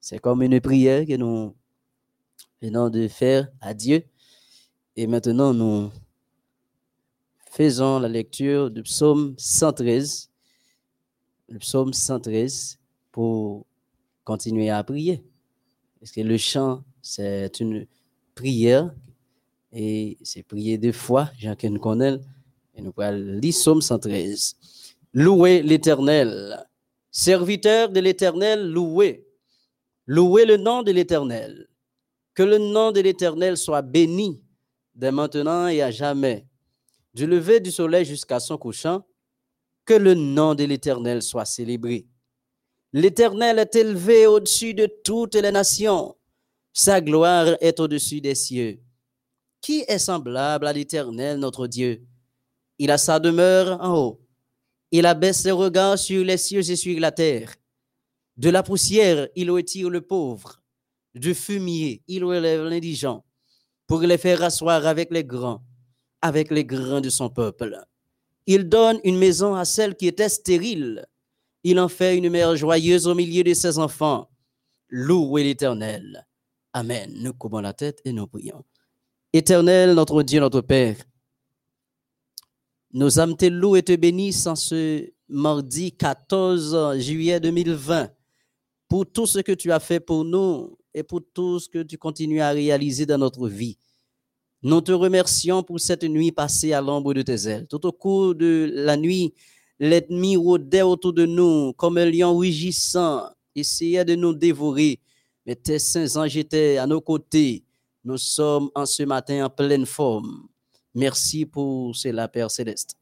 C'est comme une prière que nous venons de faire à Dieu. Et maintenant, nous faisons la lecture du psaume 113. Le psaume 113 pour continuer à prier. Parce que le chant, c'est une prière et c'est prier deux fois, Jean-Ken Connell, et nous pourrons lire psaume 113. Louez l'Éternel. Serviteur de l'Éternel, louez. Louez le nom de l'Éternel. Que le nom de l'Éternel soit béni dès maintenant et à jamais. Du lever du soleil jusqu'à son couchant, que le nom de l'Éternel soit célébré. L'Éternel est élevé au-dessus de toutes les nations. Sa gloire est au-dessus des cieux. Qui est semblable à l'Éternel, notre Dieu? Il a sa demeure en haut il abaisse ses regards sur les cieux et sur la terre. De la poussière, il retire le pauvre. Du fumier, il relève l'indigent pour les faire asseoir avec les grands, avec les grands de son peuple. Il donne une maison à celle qui était stérile. Il en fait une mère joyeuse au milieu de ses enfants. Louez l'Éternel. Amen. Nous couvrons la tête et nous prions. Éternel, notre Dieu, notre Père, nos âmes te louent et te bénissent en ce mardi 14 juillet 2020 pour tout ce que tu as fait pour nous et pour tout ce que tu continues à réaliser dans notre vie. Nous te remercions pour cette nuit passée à l'ombre de tes ailes. Tout au cours de la nuit, l'ennemi rôdait autour de nous comme un lion rugissant, essayait de nous dévorer. Mais tes saints anges étaient à nos côtés. Nous sommes en ce matin en pleine forme. Merci pour cela, Père céleste.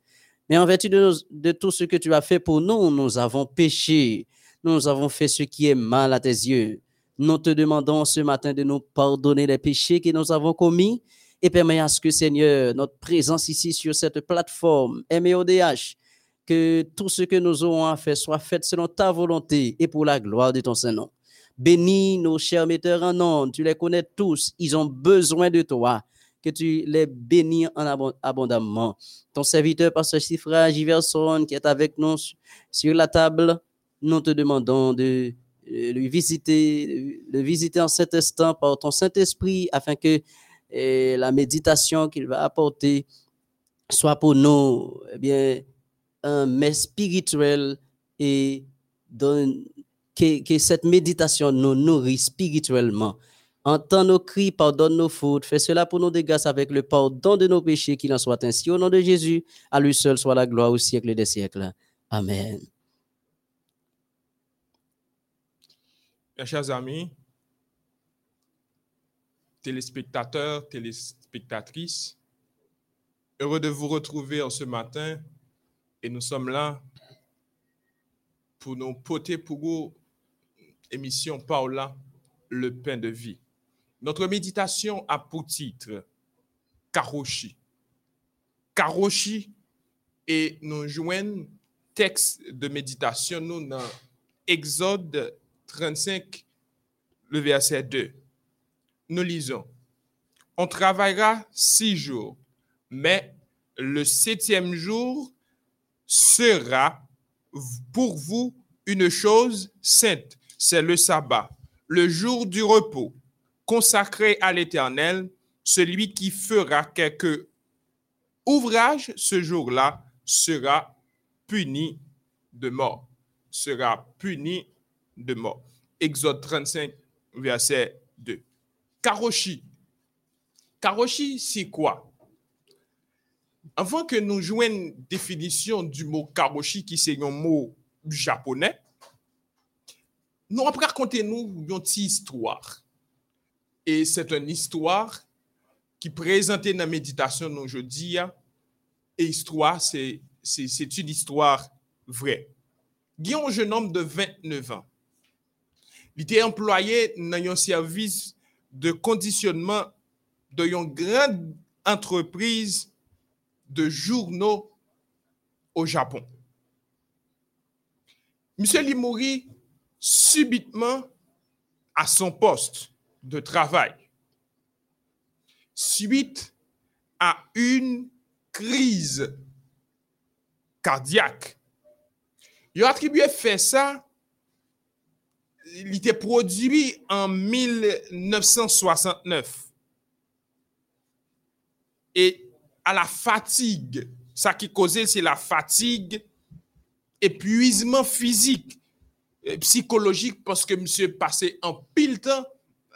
Mais en vertu de, tout ce que tu as fait pour nous, nous avons péché. Nous avons fait ce qui est mal à tes yeux. Nous te demandons ce matin de nous pardonner les péchés que nous avons commis et permets à ce que, Seigneur, notre présence ici sur cette plateforme MEODH, que tout ce que nous aurons à faire soit fait selon ta volonté et pour la gloire de ton Saint-Nom. Bénis nos chers metteurs en nom, tu les connais tous, ils ont besoin de toi que tu les bénis en abondamment. Ton serviteur, Pasteur Sifra Giverson, qui est avec nous sur la table, nous te demandons de le visiter, le visiter en cet instant par ton Saint-Esprit afin que eh, la méditation qu'il va apporter soit pour nous eh bien, un mais spirituel et que, que cette méditation nous nourrit spirituellement. Entends nos cris, pardonne nos fautes. Fais cela pour nous des grâces avec le pardon de nos péchés, qu'il en soit ainsi. Au nom de Jésus, à lui seul soit la gloire au siècle des siècles. Amen. Mes chers amis, téléspectateurs, téléspectatrices, heureux de vous retrouver en ce matin et nous sommes là pour nous porter pour vous émission Paula, le pain de vie. Notre méditation a pour titre Karoshi. Karoshi et nous joignons texte de méditation nous dans Exode 35, le verset 2. Nous lisons On travaillera six jours, mais le septième jour sera pour vous une chose sainte, c'est le sabbat, le jour du repos consacré à l'Éternel, celui qui fera quelque ouvrage ce jour-là sera puni de mort. Sera puni de mort. Exode 35, verset 2. Karoshi. Karoshi, c'est quoi? Avant que nous jouions une définition du mot karoshi, qui c'est un mot japonais, nous raconter nous une petite histoire. Et c'est une histoire qui présentait dans la méditation aujourd'hui. Et histoire, c'est une histoire vraie. Guillaume, un jeune homme de 29 ans. Il était employé dans un service de conditionnement d'une grande entreprise de journaux au Japon. Monsieur Limori, subitement à son poste de travail suite à une crise cardiaque. Il a attribué fait ça il était produit en 1969. Et à la fatigue, ça qui causait, c'est la fatigue, épuisement physique, et psychologique, parce que monsieur passait en pile temps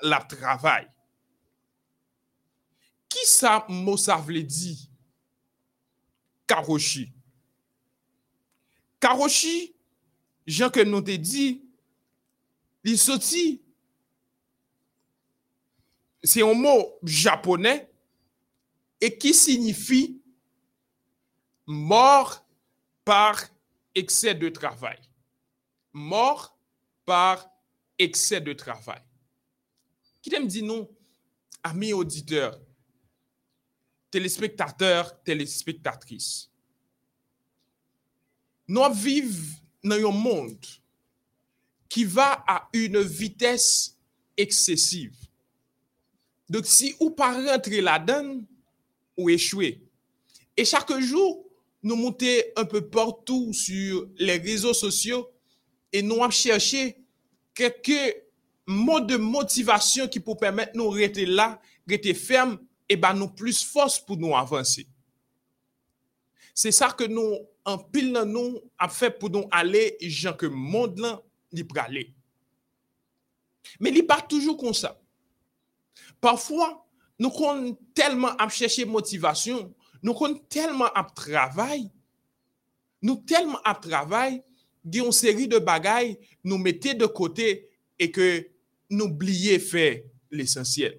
la travail. Qui ça, mot ça veut dire? Karoshi. Karoshi, Jean que nous te. C'est un mot japonais et qui signifie mort par excès de travail. Mort par excès de travail. Qui t'aime dit non, amis auditeurs, téléspectateurs, téléspectatrices? Nous vivons dans un monde qui va à une vitesse excessive. Donc, si vous pas rentrer là-dedans, ou échouer. Et chaque jour, nous montons un peu partout sur les réseaux sociaux et nous cherché quelques mod de motivasyon ki pou permèt nou rete la, rete ferm, e ba nou plus fos pou nou avanse. Se sa ke nou anpil nan nou ap fè pou nou ale jan ke mod lan li prale. Men li pa toujou kon sa. Parfwa, nou kon telman ap chèche motivasyon, nou kon telman ap travay, nou telman ap travay, di yon seri de bagay nou mette de kote e ke noubliye fè l'esensyel.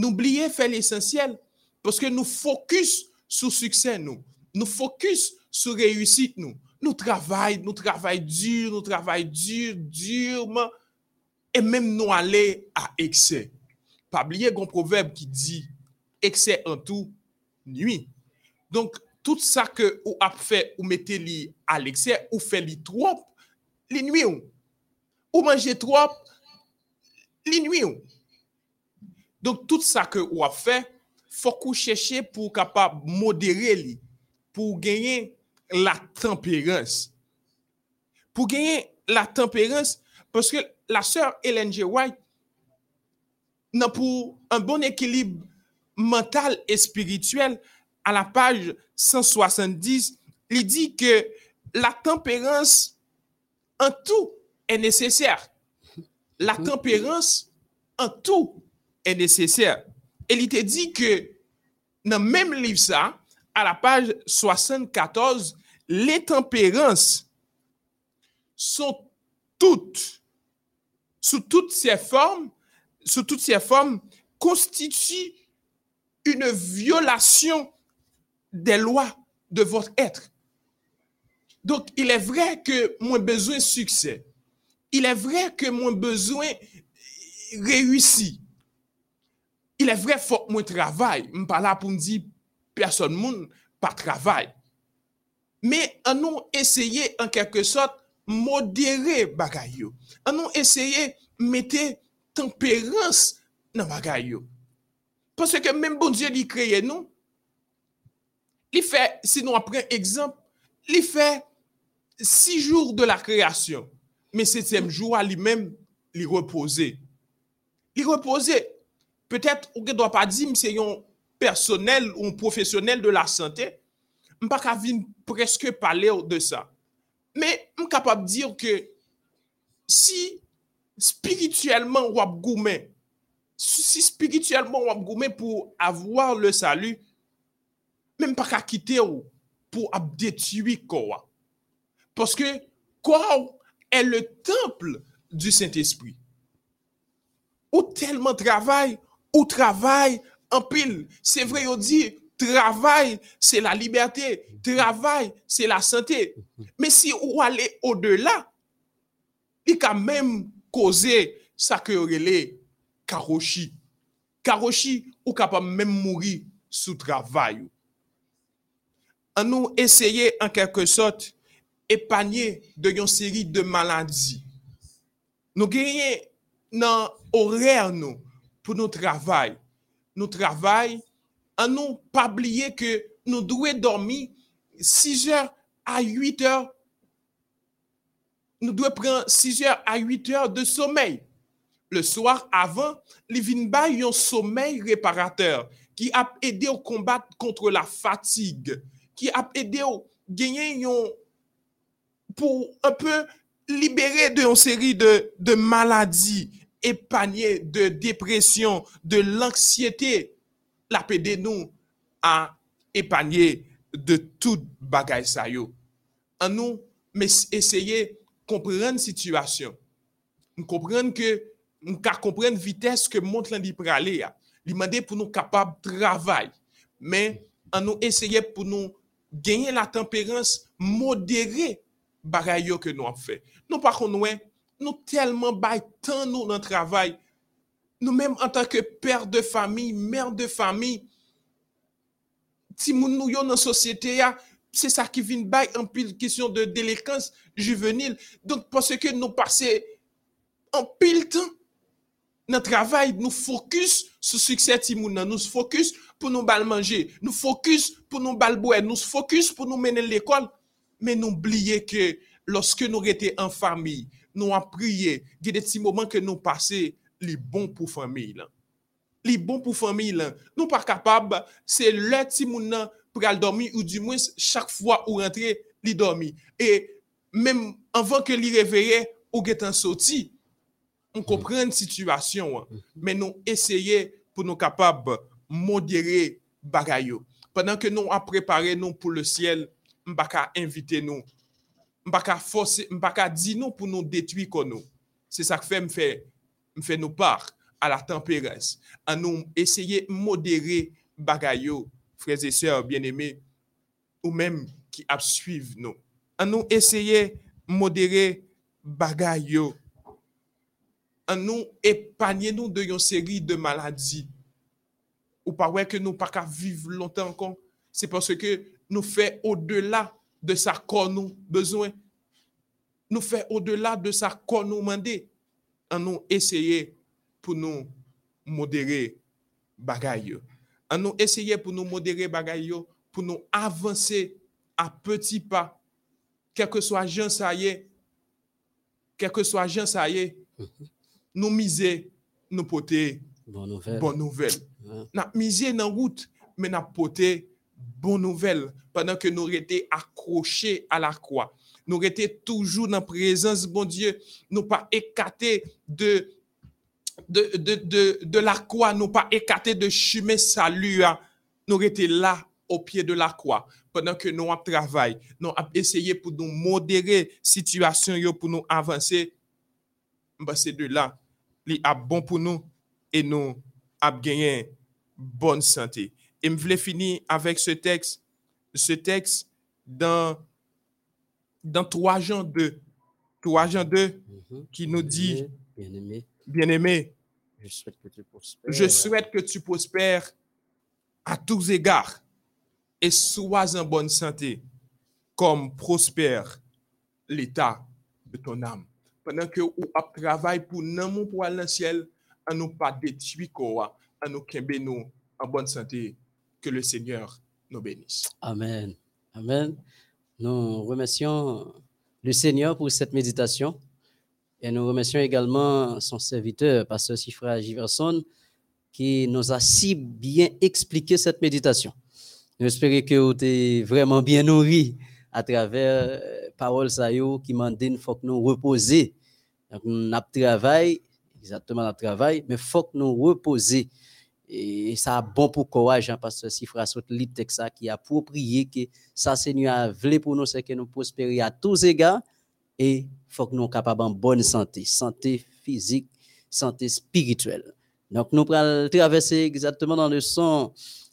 Noubliye fè l'esensyel, poske nou fokus sou suksè nou, nou fokus sou reyusit nou, nou travay, nou travay dur, nou travay dur, durman, e menm nou ale a ekse. Pabliye gon proverb ki di, ekse an tou, nui. Donk, tout sa ke ou ap fè ou mette li al ekse, ou fè li trop, li nui ou. ou manje trop, li nwi ou. Donk tout sa ke ou ap fe, fok ou chèche pou kapab modere li, pou genye la temperance. Pou genye la temperance, paske la sèr Ellen G. White, nan pou an bon ekilib mental et spirituel, a la page 170, li di ke la temperance an tou est nécessaire. La tempérance en tout est nécessaire. Et il te dit que dans le même livre, ça, à la page 74, les tempérances sont toutes, sous toutes ces formes, sous toutes ces formes, constituent une violation des lois de votre être. Donc, il est vrai que moi besoin de succès. il est vrai que mon besoin réussi. Il est vrai faut que mon travail. Je ne pas là pour me dire personne monde pas travail. Mais on nous essayer en quelque sorte modérer bagay. On nous essayer mettre tempérance dans bagay. Parce que même bon Dieu lui créé nous. Il fait si nous prenons exemple, il fait six jours de la création. men setyem joua li men li repose. Li repose, petet ou gen do pa di mse yon personel ou profesyonel de la sante, mpa ka vin preske pale ou de sa. Men m kapap dir ke si spirituelman wap goumen, si spirituelman wap goumen pou avwa le salu, men pa ka kite ou pou ap detui kowa. Paske kowa ou est le temple du Saint-Esprit. Ou tellement travail, ou travail en pile. C'est vrai, on dit travail, c'est la liberté. Travail, c'est la santé. Mais si on allez au-delà, il a même causé ça que relève karoshi. Karoshi ou capable même mourir sous travail. On nous essayer en quelque sorte epanye de yon seri de maladi. Nou genye nan orèr nou pou nou travay. Nou travay an nou pabliye ke nou dwe dormi 6 or a 8 or. Nou dwe pren 6 or a 8 or de somey. Le soar avan, li vin ba yon somey reparateur ki ap ede ou kombat kontre la fatig, ki ap ede ou genyen yon pou un peu libere de yon seri de, de maladi, epanye de depresyon, de lansyete, la pede nou a epanye de tout bagay sayo. An nou, mes eseye kompren situasyon. M kompren ke, m ka kompren vites ke mont lan li prale ya. Li mande pou nou kapab travay. Men, an nou eseye pou nou genye la temperans modere bagay yo ke nou ap fe. Nou pa kon wè, nou telman bay tan nou nan travay. Nou menm an tanke per de fami, mer de fami, ti moun nou yo nan sosyete ya, se sa ki vin bay an pil kisyon de delekans juvenil. Donk pwase ke nou pase an pil tan nan travay, nou fokus sou suksè ti moun nan, nou fokus pou nou bal manje, nou fokus pou nou bal bouè, nou fokus pou nou menen l'ekol, men nou bliye ke loske nou rete an fami, nou an priye, ge de ti moman ke nou pase li bon pou fami lan. Li bon pou fami lan. Nou pa kapab, se le ti moun nan pral dormi ou di mwen chak fwa ou rentre li dormi. E men anvan ke li reveye ou get an soti, on komprende situasyon an, men nou esye pou nou kapab modere bagay yo. Pendan ke nou an prepare nou pou le siel mba ka invite nou, mba ka fose, mba ka di nou pou nou detwi kon nou. Se sak fe mfe, mfe nou par a la temperance. An nou esye modere bagay yo, freze se ou bien eme, ou menm ki ap suiv nou. An nou esye modere bagay yo. An nou epanye nou de yon seri de maladi. Ou pa wè ke nou pa ka viv lontan kon. Se parce ke nous fait au-delà de ça qu'on nous besoin. Nous fait au-delà de ça qu'on nous demande. À nous essayer pour nous modérer bagaille. À nous essayer pour nous modérer bagaille, pour nous avancer à petits pas. Quel que soit Jean ça y est, quel que soit Jean ça y est, nous miser, nous porter bonne nouvelle. Bonne nouvelle. Nous miser dans route, mais nous porter bonne nouvelle pendant que nous étions accrochés à la croix. Nous étions toujours dans la présence, bon Dieu, nous pas écartés de, de, de, la croix, nous pas écartés de chemin salut. Hein. Nous étions là au pied de la croix pendant que nous travaillons. Nous avons essayé pour nous modérer la situation, pour nous avancer. Ben, c'est de là, li a bon pour nous et nous avons gagné bonne santé. Et je voulais finir avec ce texte, ce texte dans, dans 3 Jean 2. 3 Jean 2 qui nous dit, bien-aimé, bien-aimé, je souhaite que tu prospères. Je souhaite que tu prospères à tous égards et sois en bonne santé, comme prospère l'état de ton âme. Pendant que vous travaillez pour nous, pour aller dans le ciel, à nous pas détruire, à nous nous en bonne santé que le Seigneur nous bénisse. Amen. Amen. Nous remercions le Seigneur pour cette méditation et nous remercions également son serviteur, Pasteur Sifra Giverson, qui nous a si bien expliqué cette méditation. Nous espérons que vous êtes vraiment bien nourri à travers euh, parole Sayo qui m'a dit qu'il faut que nous reposer. Donc, nous travaillons, exactement notre travail, mais il faut que nous reposer et ça bon pour courage, hein, parce que si frère lit texte qui a approprié que ça Seigneur a voulu pour nous, c'est que nous prospérions à tous égards et faut que nous soyons capables en bonne santé, santé physique, santé spirituelle. Donc nous allons traverser exactement dans le son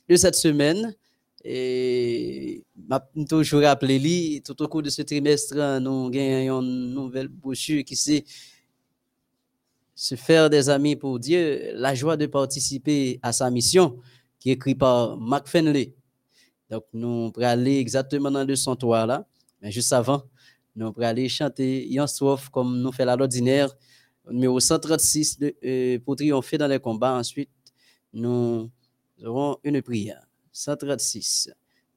de cette semaine. Et je toujours rappelé, tout au cours de ce trimestre, nous avons une nouvelle brochure qui c'est se faire des amis pour Dieu, la joie de participer à sa mission, qui est écrit par Mark Fenley. Donc, nous allons aller exactement dans le toit là, mais juste avant, nous allons aller chanter Yan Strophe comme nous à l'ordinaire, numéro 136 de, euh, pour triompher dans les combats. Ensuite, nous aurons une prière. 136.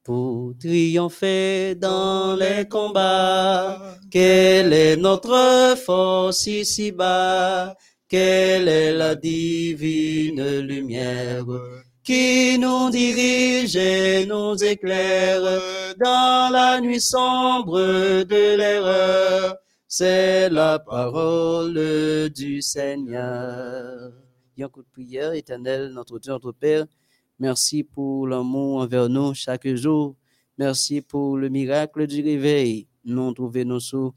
pour triompher dans les combats. Quelle est notre force ici-bas? Quelle est la divine lumière qui nous dirige et nous éclaire dans la nuit sombre de l'erreur? C'est la parole du Seigneur. A un coup de prière, éternel, notre Dieu, notre Père. Merci pour l'amour envers nous chaque jour. Merci pour le miracle du réveil. Nous trouvons nous sous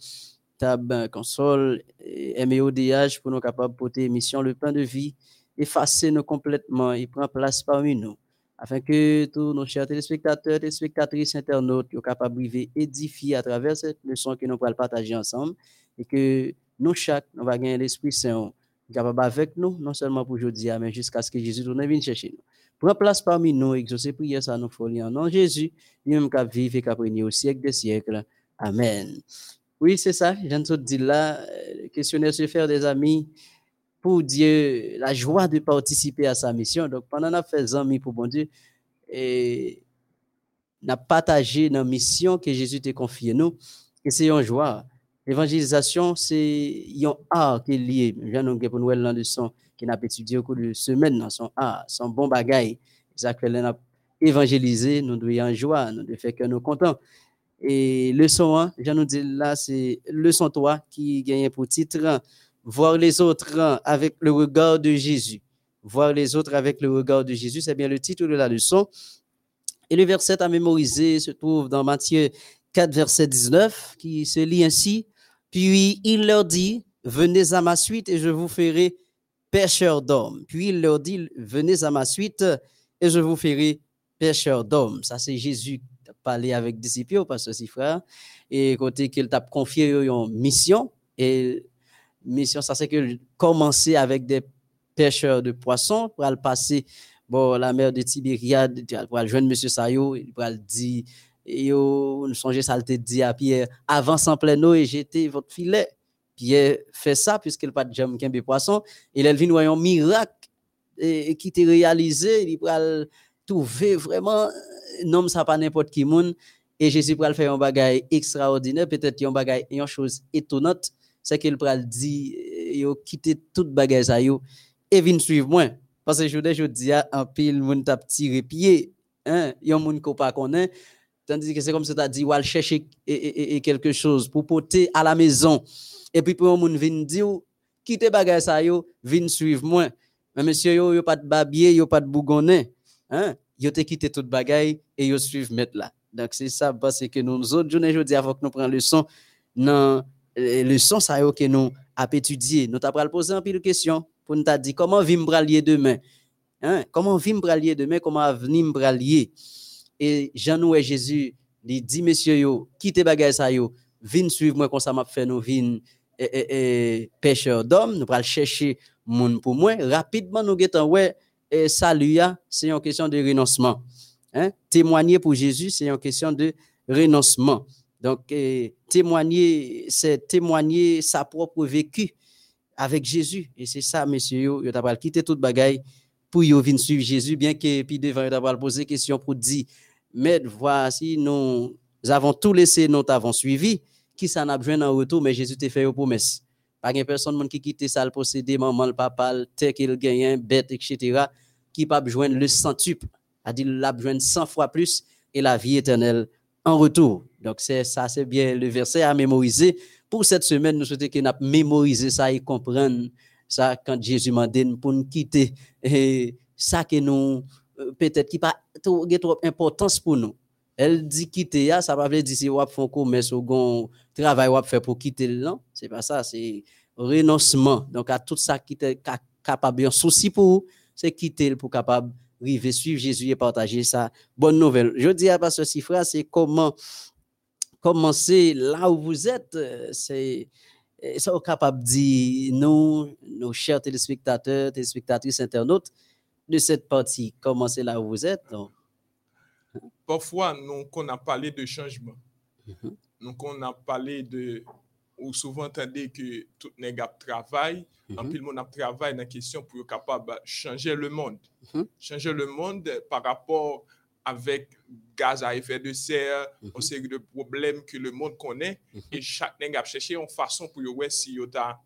table console et MODH pour nous capables de porter mission le pain de vie, effacer nous complètement et prendre place parmi nous, afin que tous nos chers téléspectateurs, téléspectatrices, internautes soient capables de édifier à travers cette leçon que nous allons partager ensemble et que nous, chaque, nous va gagner l'Esprit Saint capable avec nous, non seulement pour aujourd'hui, mais jusqu'à ce que Jésus nous vienne chercher nous. Prends place parmi nous, exaucer prière, ça nous folie en nom Jésus, lui-même qui vivre et qui au siècle des siècles. Amen. Oui, c'est ça, je de dire là, le questionnaire se faire des amis pour Dieu, la joie de participer à sa mission. Donc, pendant qu'on a fait amis pour bon Dieu, et n'a partagé la mission que Jésus t'a confiée nous, et c'est une joie. L'évangélisation, c'est un art qui est lié. Je viens de pour nous la leçon qui n'a pas étudié au cours de semaine dans son art, son bon bagaille. A évangélisé, nous devons en joie, nous devons faire que nous contents. Et leçon 1, je nous dis là, c'est leçon 3 qui gagne pour titre Voir les autres avec le regard de Jésus. Voir les autres avec le regard de Jésus, c'est bien le titre de la leçon. Et le verset à mémoriser se trouve dans Matthieu 4, verset 19, qui se lit ainsi. Puis il leur dit, venez à ma suite et je vous ferai pêcheurs d'hommes. Puis il leur dit, venez à ma suite et je vous ferai pêcheurs d'hommes. Ça, c'est Jésus parlé avec disciples, parce que frère. Et côté qu'il t'a confié une mission. Et mission, ça, c'est que commencer avec des pêcheurs de poissons pour aller passer bon, la mer de Tibériade, pour aller joindre M. Sayo, pour aller dire, yo, nous songez, ça te dit à Pierre, avance en plein eau et jetez votre filet. Pierre fait ça puisqu'il pas de jambes de poisson. Et il vient un miracle et, qui était réalisé. Il trouver vraiment, non, ça pas n'importe qui monde. Et Jésus va faire un bagage extraordinaire, peut-être un bagage, une chose étonnante, c'est qu'il va dire, yo quitter toute bagage ça yo et vient suivre moi. Parce que je je dis, un pile, moun t'a tiré pied, hein, yon moun ko pas. Tandis que c'est comme ça, tu as dit, ou chercher quelque chose pour porter à la maison. Et puis, pour un monde vient dire, quittez bagay ça yo, suivre moi. Mais monsieur yo, yo pas de babier, yo pas de bougonnet. Hein? Yo te quitté toute bagay et yo suivre mettre là. Donc, c'est ça, parce que nous autres, journée, dis, avant que nous prenions le son, le son, ça que nous avons étudié. Nous avons posé un peu de questions pour nous dire comment vivre bralier demain? Hein? Comment vivre bralier demain, comment avenir bralier. Et Jean et Jésus, dit, monsieur yo, quittez bagay ça yo, vin suivre moi, comme ça m'a fait nous, vin et, pêcheur d'hommes, nous allons chercher monde pour moi. Rapidement, nous allons ouais, et salut, c'est une question de renoncement. Hein? Témoigner pour Jésus, c'est une question de renoncement. Donc, témoigner, c'est témoigner sa propre vécu avec Jésus. Et c'est ça, monsieur, vous avez quitté toute bagaille pour venir suivre Jésus, bien que puis devant, vous avez posé question pour dire, mais voici, nous avons tout laissé, nous avons suivi qui ça n'a besoin en retour, mais Jésus t'a fait une promesse. Pas une personne qui quitte ça, le posséder, maman, le papa, le qu'il gagne, bête, etc., qui pas besoin le centuple, a dit l'a besoin 100 fois plus et la vie éternelle en retour. Donc, c'est ça, c'est bien le verset à mémoriser. Pour cette semaine, nous souhaitons qu'on a ça et comprendre ça quand Jésus m'a dit pour nous quitter. Et ça que nous, euh, peut-être qui pas trop, trop importance pour nous. Elle dit quitter, ça va dire si on fait un commerce travail on faire pour quitter non, c'est pas ça, c'est renoncement. Donc à tout ça qui est capable un souci pour c'est quitter pour capable arriver suivre Jésus et partager sa bonne nouvelle. Je dis à pasteur Sifra, c'est comment commencer là où vous êtes, c'est ça capable de dire nous, nos chers téléspectateurs, téléspectatrices, internautes de cette partie, commencer là où vous êtes. Donc, parfois, nous, on a parlé de changement. Mhm. Donc, on a parlé de, ou souvent entendez que tout les gars travaillent, en plus, on a travaillé dans la question pour être capable de changer le monde. Mhm. Changer le monde par rapport avec gaz à effet de serre, Mhm. une série de problèmes que le monde connaît, Mhm. et chaque nègre a cherché une façon pour ouais si yo ta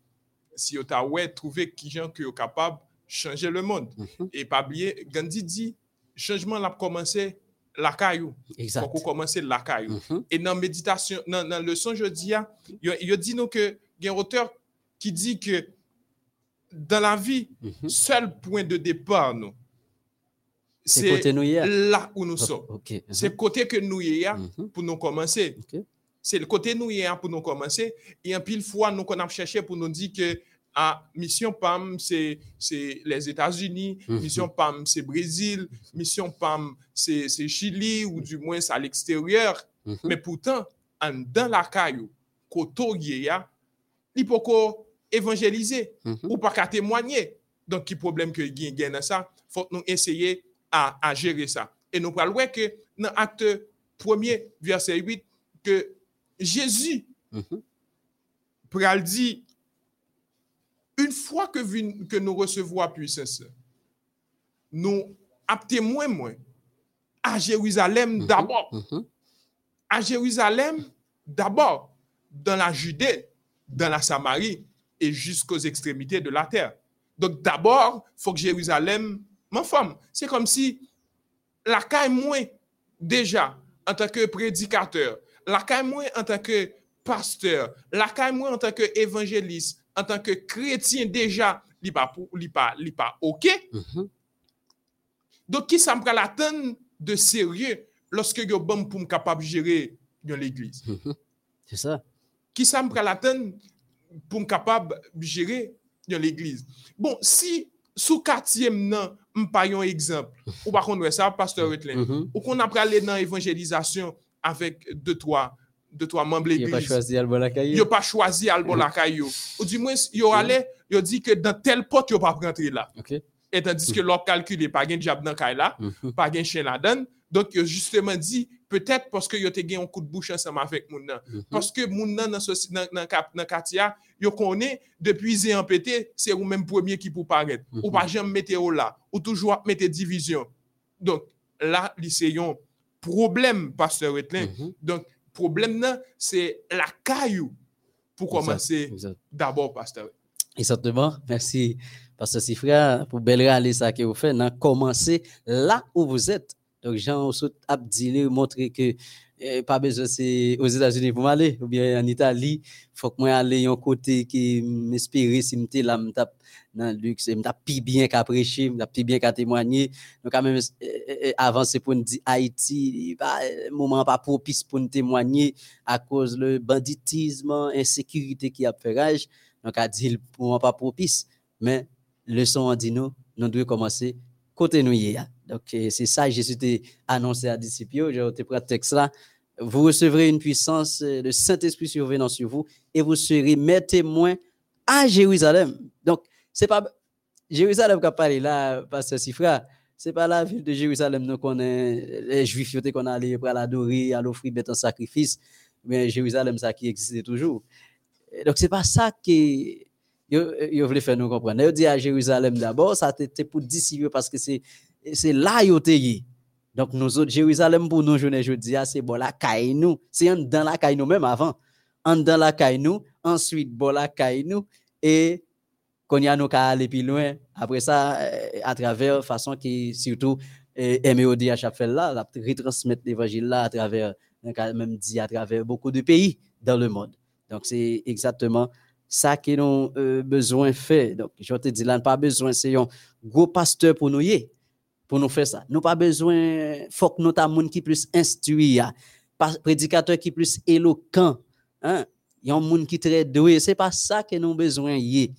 si ta ouais trouver qui gens que yo capable de changer le monde. Mhm. Et pas oublier, Gandhi dit, changement l'a commencé la caillou. Exact. Faut qu'on commence la caillou. Mhm. Et dans méditation, dans, dans leçon jeudi, il dit nous que il y a un auteur qui dit que dans la vie, Mhm. seul point de départ, nous, C'est là où nous sommes. Mhm. C'est le côté que nous y a Mhm. pour nous commencer. C'est le côté nous y a pour nous commencer. Et en pile fois, nous qu'on a cherché pour nous dire que à Mission PAM, c'est les États-Unis, mm -hmm. Mission PAM, c'est Brésil, Mission PAM, c'est Chili, ou du moins c'est à l'extérieur. Mm -hmm. Mais pourtant, en dans la caillou, koto ya, li poko évangéliser mm -hmm. ou pas qu'à témoigner. Donc, qui problème que gagne dans ça, faut nous essayer à, à gérer ça. Et nous parlons que dans acte 1er, verset 8, que Jésus mhm. pral dit une fois que, nous recevons la puissance, nous témoin moins à Jérusalem Mhm. d'abord Mhm. à Jérusalem, d'abord dans la Judée, dans la Samarie et jusqu'aux extrémités de la terre. Donc d'abord, il faut que Jérusalem m'en forme. C'est comme si la caille moins déjà en tant que prédicateur, la caille moins en tant que pasteur, la caille moins en tant que évangéliste, en tanke kretien deja li pa, pa, pa ok. Mm -hmm. Do ki sa m pral atan de serye loske yo bom pou m kapab jere yon l'eglise. Mm -hmm. Se sa. Ki sa m pral atan pou m kapab jere yon l'eglise. Bon, si sou katye m nan m pa yon ekzamp, ou bakon wè sa, pastor mhm. Retlin, mm -hmm. ou kon ap pral le nan evanjelizasyon avèk 2-3 de to a memble eglise. Yo pa chwazi al bon lakay yo. Yo pa chwazi al bon lakay yo. Ou di mwen, yo ale, yo di ke dan tel pot yo pa prentri la. Ok. Et tandis ke hmm. lop kalkule, pa gen jab nan kay la, hmm. pa gen chen la den, donk yo justeman di, petèt poske yo te gen yon kout bouch ansama fek moun nan. Hmm. Poske moun nan nan, nan, nan, nan katia, yo konen, depi ze anpete, se ou menm premier ki pou paret. Mm -hmm. Ou pa jem meteo la, ou toujwa mete divizyon. Donk, la, li se yon problem, pastor Etlin. Mm -hmm. Donk, c'est la caillou pour commencer d'abord, pasteur. Exactement. Merci, Pasteur Sifra, pour bel râler ça que vous faites. Non, commencez là où vous êtes. Donc, Jean a dit, montrer que eh, pas besoin c'est aux États-Unis pour m'aller, ou bien en Italie, faut que moi aller un côté qui m'inspire si m'étais là, m'tap dans le luxe, m'tap pi bien qu'à prêcher, m'tap pi bien qu'à témoigner. Donc, quand même, eh, eh, avant, c'est pour nous dire Haïti, eh, moment pas propice pour nous témoigner à cause le banditisme, insécurité qui a fait rage. Donc, a dit le moment pas propice. Mais le son a dit nous, nous devons commencer côté nous. Donc, c'est ça, Jésus t'a annoncé à disciples. Je te prends texte là. Vous recevrez une puissance, euh, le Saint-Esprit survenant sur vous, et vous serez mes témoins à Jérusalem. Donc, c'est pas Jérusalem qui a parlé là, Pasteur Sifra. C'est pas la ville de Jérusalem nous connaît, les Juifs qui qu'on allé pour l'adorer, à l'offrir en sacrifice. Mais Jérusalem, ça qui existait toujours. Donc, c'est pas ça que yo, faire nous comprendre. Yo dit à Jérusalem d'abord, ça c'était pour disciples parce que c'est c'est là yo. Donc, nous autres, Jérusalem pour nous, je dis, c'est bon la caille nous. C'est en dans la caille nous même avant. En dans la caille nous, ensuite, bon la caille nous, et qu'on y a nous qu'à aller plus loin. Après ça, euh, à travers façon qui, surtout, euh, MEODH a fait là, la retransmettre l'évangile là à travers, même dit à travers beaucoup de pays dans le monde. Donc, c'est exactement ça que nous euh, besoin faire. Donc, je te dis là, pas besoin, c'est un gros pasteur pour nous y pour nous faire ça. Nous pas besoin, faut que nous monde qui plus instruit. Pas- prédicateur qui plus éloquent, hein. Il y a un monde qui très doué, c'est pas ça que nous besoin y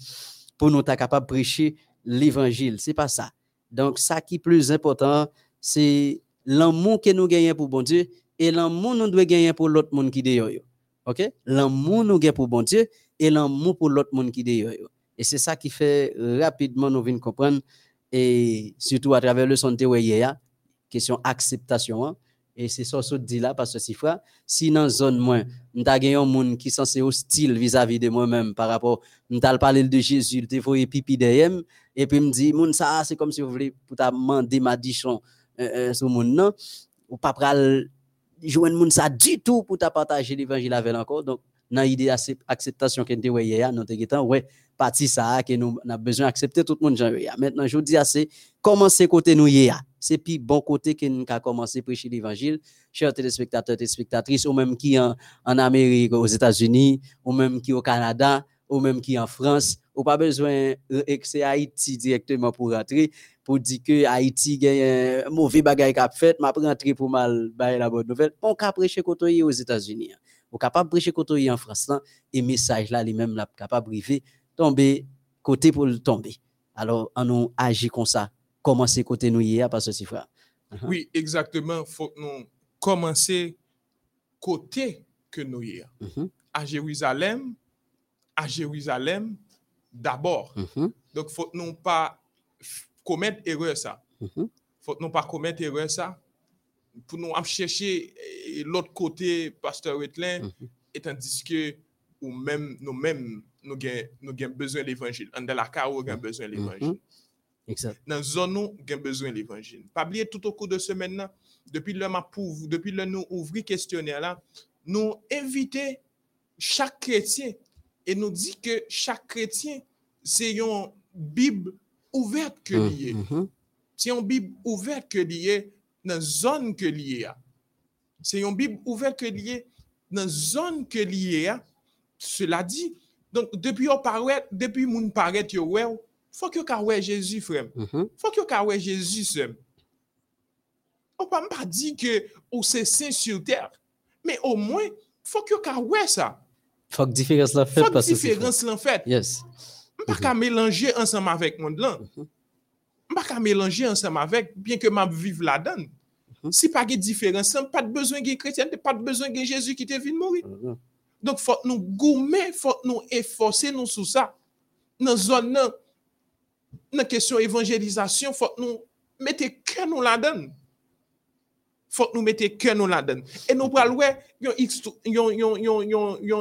pour nous ta capable de prêcher l'évangile, c'est pas ça. Donc ça qui est plus important, c'est l'amour que nous gagnons pour bon Dieu et l'amour nous doit gagner pour l'autre monde qui yo. OK? L'amour nous gagne pour bon Dieu et l'amour pour l'autre monde qui yo. Et c'est ça qui fait rapidement nous venir comprendre et surtout à travers le santé hier, question acceptation hein. et c'est ça que dit là parce que si frère si dans zone moins m'ta gagné un monde qui censé hostile vis-à-vis de moi-même par rapport m'ta parler de Jésus te voyé pipi derrière et puis me dit ça c'est comme si vous voulez pour ta demander ma dichon euh, euh, moun non? Ou pas pral joindre moun ça du tout pour ta partager l'évangile avec encore. Donc, dans l'idée d'acceptation qu'on te hier, nous te ouais, parti ça que nous avons besoin d'accepter tout le monde Maintenant, je dis c'est commencer côté nous hier. C'est puis bon côté que nous avons commencé à prêcher l'évangile. Chers téléspectateurs, téléspectatrices, ou même qui en, en Amérique, aux États-Unis, ou même qui au Canada, ou même qui en France, ou pas besoin d'excès Haïti directement pour rentrer pour dire que Haïti a un mauvais bagage qu'a fait, m'a rentrer pour mal la bonne nouvelle. On peut prêcher côté aux États-Unis. On capable prêcher côté en France là et message là les mêmes là capable briver tomber côté pour le tomber. Alors on nous agit comme ça. Commencer côté nous hier parce que c'est frère. Uh-huh. Oui, exactement, faut nous commencer côté que nous hier. Uh-huh. À Jérusalem, à Jérusalem d'abord. Uh-huh. Donc faut nous pas commettre erreur ça. Faut nous pas commettre erreur ça pour nous chercher eh, l'autre côté, pasteur Wetlin, mm -hmm. tandis que ou même nous-mêmes, nous avons besoin de l'évangile. Dans la nous avons besoin de l'évangile. Exact. Dans la zone nous avons besoin de l'évangile. Pas oublier tout au cours de ce maintenant, depuis le depuis le nous questionnaire là, nous inviter chaque chrétien et nous dit que chaque chrétien, c'est une Bible ouverte que liée. C'est une Bible ouverte que dans zone que lié C'est une Bible ouverte que dans zone que lié Cela dit, donc depuis on paraît, depuis moun paraît yo ouais, faut que ka Jésus frère. Mm-hmm. Faut que ka Jésus seul. On pas pas dit que ou c'est saint sur terre, mais au moins faut que ka ça. Faut que différence la fait faut que différence la fait. Yes. Pas qu'à mélanger ensemble avec monde là. Mm-hmm. Pas qu'à mélanger ensemble avec bien que m'a vivre la donne. Si pas de différence, pas de besoin de chrétien, pas de besoin de Jésus qui te venu mourir. Donc, faut nous gommer, faut nous efforcer nous sur ça. Dans zone dans la question évangélisation, faut nous mettre que nous la donne. Faut nous mettre que nous la donne. Et nous parlons un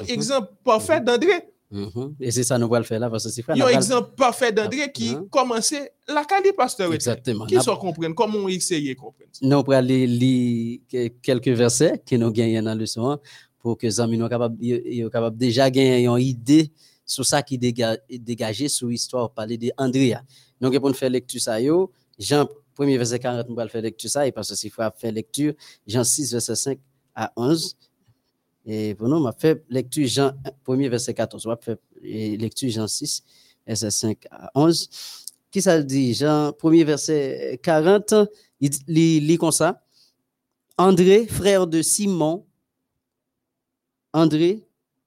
exemple parfait d'André. Mm-hmm. Et c'est ça nous allons faire là parce que c'est Un exemple parfait d'André qui uh commençait la qualité pasteur. Exactement. Qui soit comprendre comment on essaye de comprendre. Nous allons aller lire quelques versets que nous gagnons dans le son pour que les amis soient capables déjà gagner une idée sur ça qui dégagé sur l'histoire parler d'Andrea. Donc pour nous faire lecture ça Jean premier verset 40 nous allons faire lecture ça et parce que s'il faut faire lecture Jean 6 verset 5 à 11 et pour nous, on fait lecture Jean 1 verset 14. On fait lecture Jean 6, verset 5 à 11. Qui ça dit? Jean 1 verset 40, il lit comme ça. André, frère de Simon, André,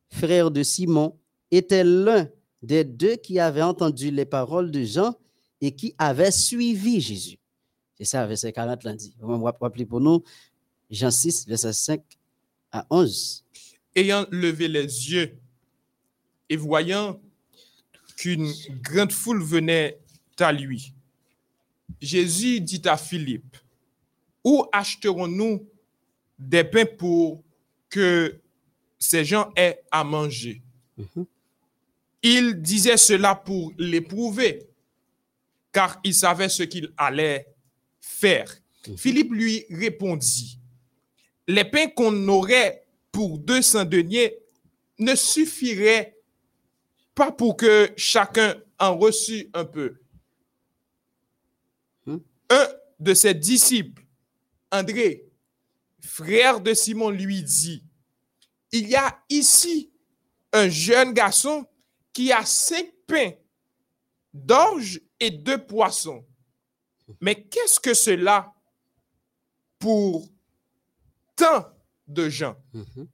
frère de Simon, était l'un des deux qui avaient entendu les paroles de Jean et qui avait suivi Jésus. C'est ça, verset 40 l'a dit. On va rappeler pour nous Jean 6, verset 5 à 11 ayant levé les yeux et voyant qu'une grande foule venait à lui, Jésus dit à Philippe, où acheterons-nous des pains pour que ces gens aient à manger? Mhm. Il disait cela pour l'éprouver, car il savait ce qu'il allait faire. Mhm. Philippe lui répondit, les pains qu'on aurait pour 200 deniers ne suffirait pas pour que chacun en reçût un peu. Hmm. Un de ses disciples, André, frère de Simon, lui dit, il y a ici un jeune garçon qui a cinq pains d'orge et deux poissons. Mais qu'est-ce que cela pour tant de gens? Mhm.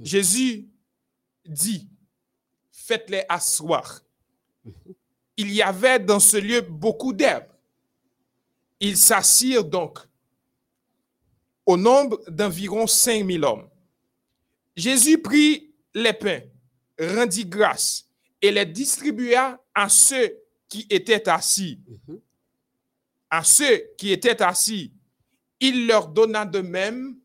Jésus dit, faites-les asseoir. Il y avait dans ce lieu beaucoup d'herbes. Ils s'assirent donc au nombre d'environ 5000 hommes. Jésus prit les pains, rendit grâce et les distribua à ceux qui étaient assis. Mhm. À ceux qui étaient assis, il leur donna de même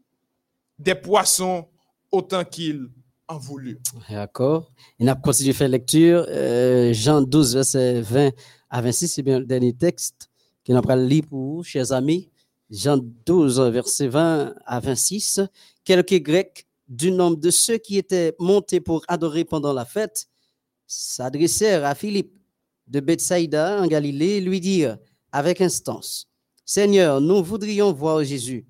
des poissons autant qu'il en voulut. D'accord. Il a continué faire lecture. Euh, Jean 12, verset 20 à 26, c'est bien le dernier texte qu'il a pris lire pour vous, chers amis. Jean 12, verset 20 à 26, quelques Grecs du nombre de ceux qui étaient montés pour adorer pendant la fête s'adressèrent à Philippe de Bethsaïda en Galilée et lui dirent avec instance, Seigneur, nous voudrions voir Jésus.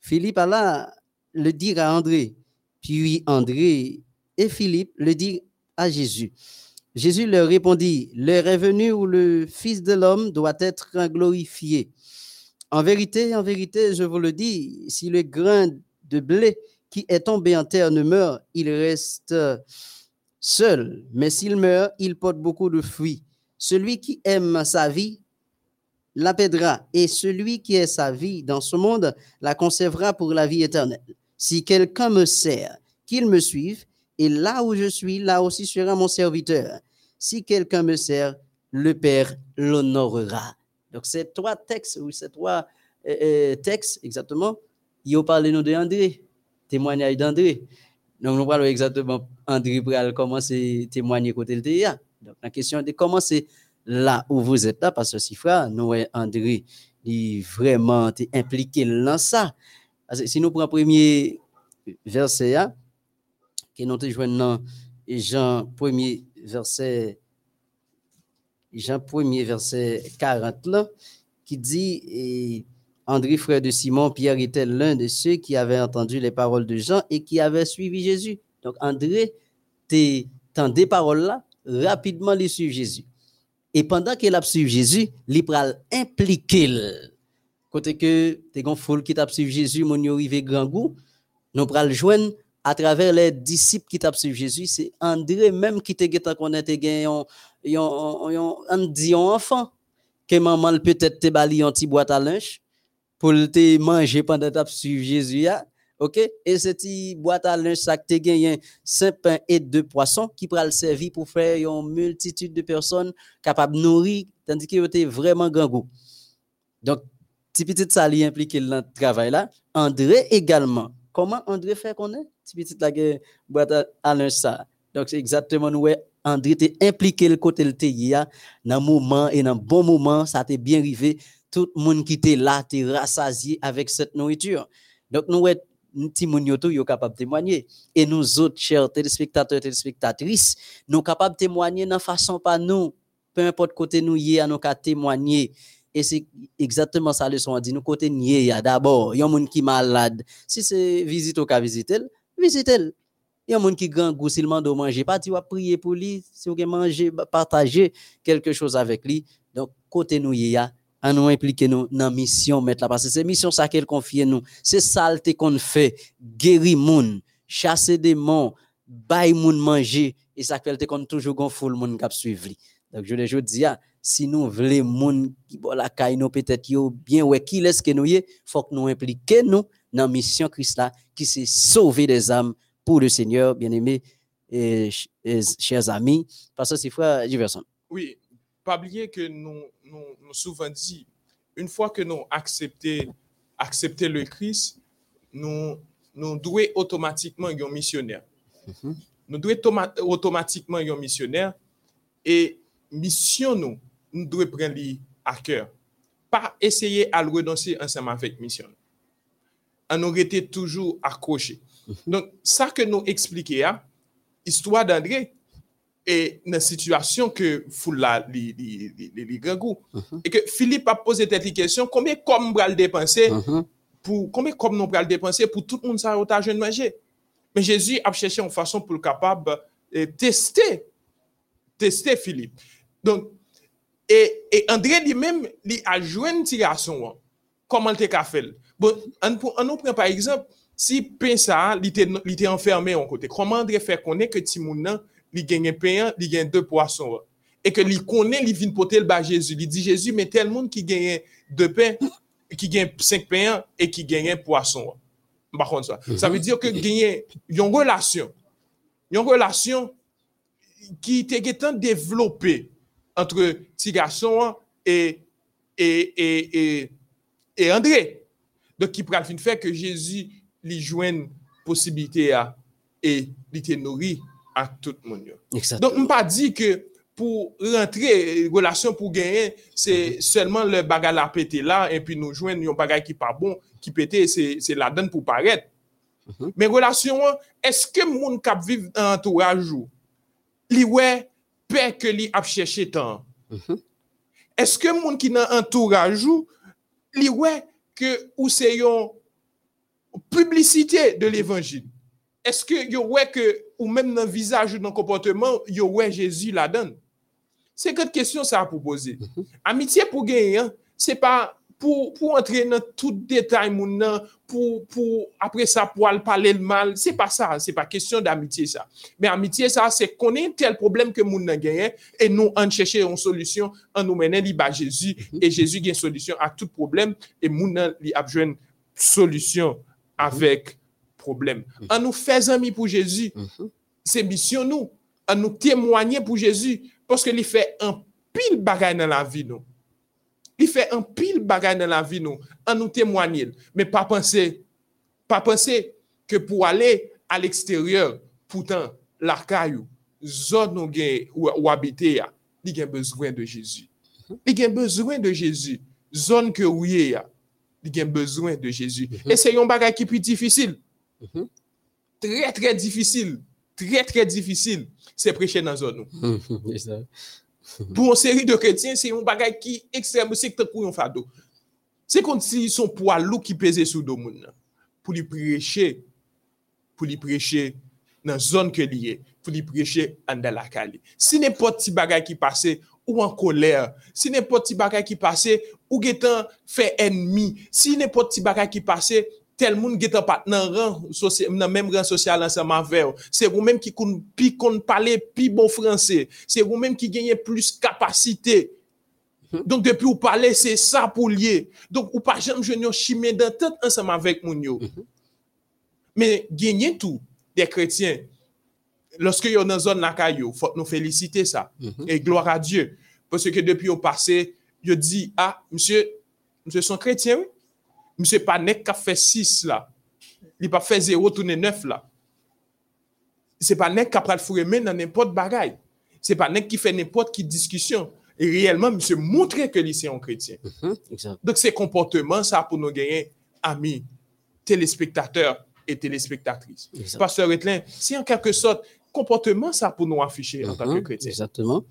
Philippe alla le dire à André, puis André et Philippe le dirent à Jésus. Jésus leur répondit, l'heure est venue où le Fils de l'homme doit être glorifié. En vérité, en vérité, je vous le dis, si le grain de blé qui est tombé en terre ne meurt, il reste seul. Mais s'il meurt, il porte beaucoup de fruits. Celui qui aime sa vie la pèdera, et celui qui est sa vie dans ce monde la conservera pour la vie éternelle. Si quelqu'un me sert, qu'il me suive, et là où je suis, là aussi sera mon serviteur. Si quelqu'un me sert, le Père l'honorera. Donc, ces trois textes, ou ces trois euh, euh, textes, exactement, ils ont parlé de André, témoignage d'André. Donc, nous parlons exactement André pour commencer à témoigner côté le théâtre. Donc, la question est de commencer là où vous êtes là, parce que si frère, nous, André, vraiment impliqué dans ça. Si nous prenons le premier verset, hein, qui nous dans Jean 1er verset Jean 1er verset 40 là, qui dit André, frère de Simon, Pierre était l'un de ceux qui avaient entendu les paroles de Jean et qui avaient suivi Jésus. Donc André, tu des paroles là, rapidement les suivre Jésus. Et pendant qu'il a suivi Jésus, il pral impliqué. Côté que t'es gon foule qui t'a suivi Jésus, mon yo rivé grand goût, nous pral joindre à travers les disciples qui t'a suivi Jésus, c'est André même qui te connaître gen yon yon on enfant que maman peut-être te bali un petit boîte à linge pour te manger pendant que suivi Jésus OK? Et cette boîte à linge ça te gagné cinq pains et deux poissons qui pral servir pour faire une multitude de personnes capables de nourrir tandis que était vraiment grand goût. Donc petit petit ça li impliqué dans le travail là. André également. Comment André fait qu'on est? Petit petit la boîte à linge. Donc c'est exactement nous André t'es impliqué le côté le TIA dans moment et dans bon moment ça t'est bien arrivé tout le monde qui était là t'es rassasié avec cette nourriture. Donc nous petit yo yo capable témoigner. Et nous autres chers téléspectateurs téléspectatrices nous capables témoigner dans façon pas nous. Peu importe côté nous y à nous témoigner. Et c'est exactement ça le son dit. Nous côté nier d'abord yon moun qui malade. Si c'est visite au cas visiter visiter y a moun qui grand goût mande manger. Pas tu vas prier pour lui. Si vous manger partager quelque chose avec lui. Donc côté nous y a à nous impliquer nous dans mission mettre là parce que c'est mission ça qu'elle confie nous. C'est saleté qu'on fait. Guérir moun chasser des démons bailler moun manger. Et ça fait qu'on toujours gon full moun cap suivre donc je le dis si nous voulons moun qui bon la caille nous peut-être bien ouais qui laisse que nous faut que nous impliquer nous dans mission Christ là qui c'est sauver des âmes pour le Seigneur bien-aimés et, chers amis. Parce que c'est frère Diverson oui pas oublier que nous, nous, nous souvent dit, une fois que nous acceptons accepter le Christ, nous, nous devons automatiquement un missionnaire. Mhm. Nous devons automatiquement un missionnaire et mission nous, nous devons prendre à cœur. Pas essayer à le renoncer ensemble avec mission. On aurait été toujours accroché. Mhm. Donc, ça que nous expliquons, histoire d'André, e nan situasyon ke foula li, li, li, li gangou. Mm -hmm. E ke Filip ap pose tet li kesyon, kome kom bral depanse, mm -hmm. pou, kome kom non bral depanse, pou tout moun sa rota jen manje. Men Jezi ap cheshe an fason pou l kapab e, euh, teste, teste Filip. Don, e, e André li men li ajwen tirasyon wan, koman te ka fel. Bon, an, pou, an nou pren par exemple, si pen sa li te, te enferme an kote, koman André fe konen ke ti moun nan il gagne pain, il gagne deux poissons. Et que il connaît, il vient porter le bas Jésus. Il dit Jésus, mais tel monde qui gagne deux pains, qui gagne cinq pains et qui gagne un poisson. Ça. veut dire que gagne une relation. Une relation qui était développée entre petit garçon et, et, et, et, et André. Donc, qui pourrait faire que Jésus lui joigne possibilité à, et il était nourri ak tout moun yo. Don m pa di ke pou rentre relasyon pou genyen, se selman le mm-hmm. bagay la pete la, e pi nou jwen yon bagay ki pa bon, ki pete, se, se la den pou paret. Mm -hmm. Men relasyon an, eske moun kap viv an entouraj ou? Li we, pe ke li ap chèche tan. Mm -hmm. Eske moun ki nan entouraj ou, li we, ke ou se yon publicite de l'Evangile? Eske yo we ke ou même dans le visage ou dans le comportement, yo ouais Jésus la donne? C'est que question ça à pour poser. Amitié pour gagner, hein, c'est pas pour, pour entrer dans tout détail, pour, pour après ça, pour aller parler le mal. C'est pas ça, c'est pas question d'amitié ça. Mais amitié ça, c'est connaître tel problème que moun nan gagne et nous en chercher une solution, en nous li ba Jésus et Jésus gagne solution à tout problème et moun li a besoin solution avec problème. En nous fait amis pour Jésus, c'est mission nous, en nous témoigner pour Jésus parce que il fait un pile bagaille dans la vie nous. Il fait un pile bagaille dans la vie nous, en nous témoigner, mais pas penser pas penser que pour aller à l'extérieur, pourtant l'arcaille zone ou habiter ya, il a besoin de Jésus. Il a besoin de Jésus. Zone que où il y a, il a besoin de Jésus. Et c'est un bagage qui est plus difficile. Mm -hmm. Tre tre difisil. Tre tre difisil se preche nan zon nou. Yes, mhm, mhm. Pou an seri de kretien, se yon bagay ki ekstrem se te kou yon fado. Se konti si son pou alou ki peze sou do moun nan. Pou li preche, pou li preche nan zon ke liye, pou li preche an de la kali. Si ne poti bagay ki pase ou an kolèr, si ne poti bagay ki pase ou getan fe enmi, si ne poti bagay ki pase ou tel moun geta pat nan ran, socia, nan menm ran sosyal anseman veyo, se wou menm ki kon pi kon pale pi bon franse, se wou menm ki genye plus kapasite, mhm. Donk depi ou pale, se sa pou liye. Donk ou pa jem jwen yon chimye dan tet ansama vek moun yo. Mm -hmm. Men genyen tou, de kretyen, loske yo nan zon lakay yo, fote nou felicite sa. Mm -hmm. E gloara Diyo. Pwese ke depi yo pase, yo di, ah, msye, msye son kretyen, oui? Monsieur pas nek qui fait 6 là il pas fait 0 tourner 9 là c'est pas nek qui pral fourrer dans n'importe bagaille c'est pas nek qui fait n'importe qui discussion et réellement monsieur montrer que lui c'est un chrétien. Exact. donc, ces comportements, ça pour nous gagner, amis, téléspectateurs et téléspectatrices. Exact. Pasteur Etlin, c'est en quelque sorte comportement, ça pour nous afficher en tant que Mhm, chrétiens. Exactement.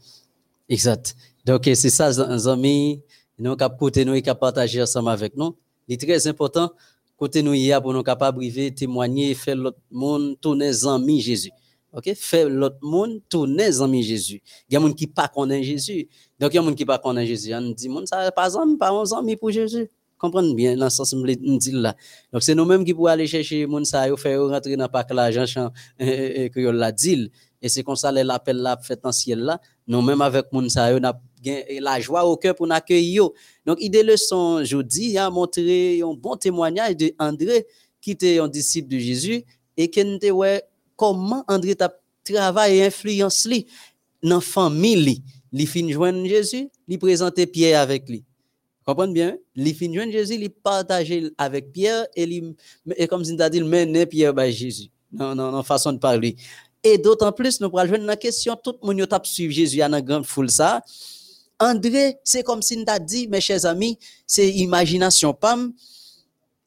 Exact. Donc, c'est ça, amis, nous côté nous et cap partager ensemble avec nous. Est très important côté nous hier pour nous capables arriver témoigner faire l'autre monde tourner amis Jésus. OK, faire l'autre monde tourner amis Jésus. Il y a gens qui pas connaissent Jésus. Donc il y a gens qui pas connaissent Jésus. On dit monde ça pas amis, pas un amis pour Jésus. Comprenez bien dans le sens me dit là? Donc c'est nous-mêmes qui pouvons aller chercher monde ça yo faire rentrer dans parc Jean que yo l'a dit et c'est comme ça l'appel là fait en ciel là nous-mêmes avec moun sa yo n'a gen- la joie au cœur pour nous accueillir donc idée leçon jeudi a montré un bon témoignage de André qui était un disciple de Jésus et qui était ouais comment André t'a travaillé et influence li dans famille li li fin joindre Jésus li présenter Pierre avec lui Comprenez bien? Li fin joindre Jésus, li partager avec Pierre et li et comme si dit mener Pierre by Jésus. Non non non façon de parler. Et d'autant plus, nous pourrons jouer dans la question, tout le monde a suivi Jésus dans la grande foule ça. André, c'est comme si nous t'a dit, mes chers amis, c'est imagination pam.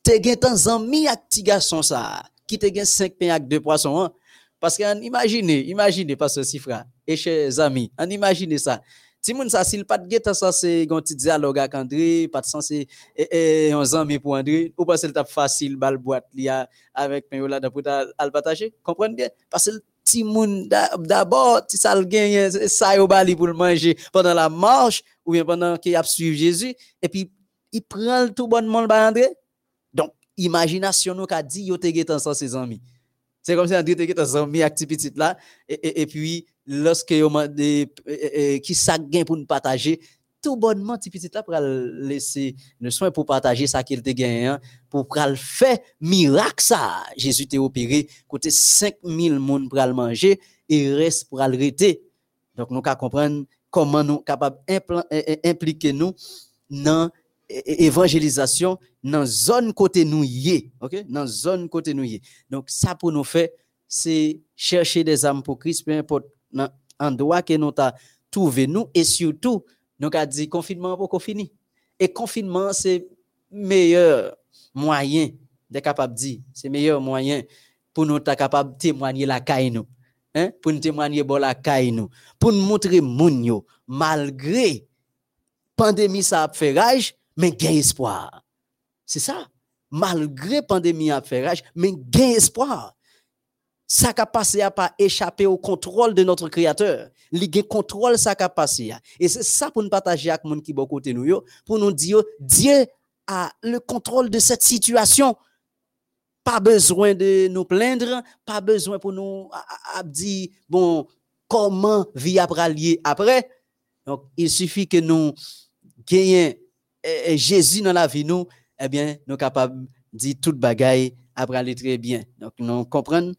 Te gen tan zami ak ti garçon ça, qui te gen 5 pains ak 2 poissons. hein. Parce que, imaginez, imaginez, parce que si frère, et chers amis, on imagine ça. Si moun sa s'il pas de gen ça c'est gon ti dialogue avec André, pas de sens c'est et un zami pour André, ou parce que t'a facile bal boîte li avec pain là pour al partager. Comprenez bien? Parce que ti moun da- d'abord ti sal gen ça yo bali pour le manger pendant la marche ou bien pendant qu'il a suivi Jésus et puis il prend le tout bon monde par André. Donc imagination nous qu'a dit yo te gen sans ses amis. C'est comme si André te gen sans amis avec ti petit là et, et, puis lorsque yo mande qui ça gain pour nous partager tout bonnement ti petit là pour laisser le soin pour partager ça qu'il te gagne hein, pour pral faire miracle ça. Jésus t'a opéré côté 5000 monde pour le manger et reste pour le rester. Donc nous qu'à comprendre comment nous capable implan- eh, impliquer nous dans évangélisation dans zone côté nous y OK? Dans zone côté nous y donc ça pour nous faire c'est chercher des âmes pour Christ peu importe dans endroit que nous t'a trouver nous et surtout, nous avons dit confinement pour qu'on finisse. Et confinement, c'est meilleur moyen de capable dire, c'est meilleur moyen pour nous être capable de témoigner la caille. Hein? Pour nous témoigner bon la caille nous. Pour nous montrer moun malgré pandémie ça a fait rage, mais gain espoir. C'est ça. Malgré pandémie a fait rage, mais gain espoir. Ça a passé à échapper au contrôle de notre créateur. Il gain contrôle ça a passé. Et c'est ça pour nous partager avec moun qui bon côté nous pour nous dire Dieu a le contrôle de cette situation. Pas besoin de nous plaindre, pas besoin pour nous dire bon comment vie après après. Donc il suffit que nous gagnions eh, eh, Jésus dans la vie nous, eh bien nous capables de dire toute bagaille après aller très bien. Donc nous comprenons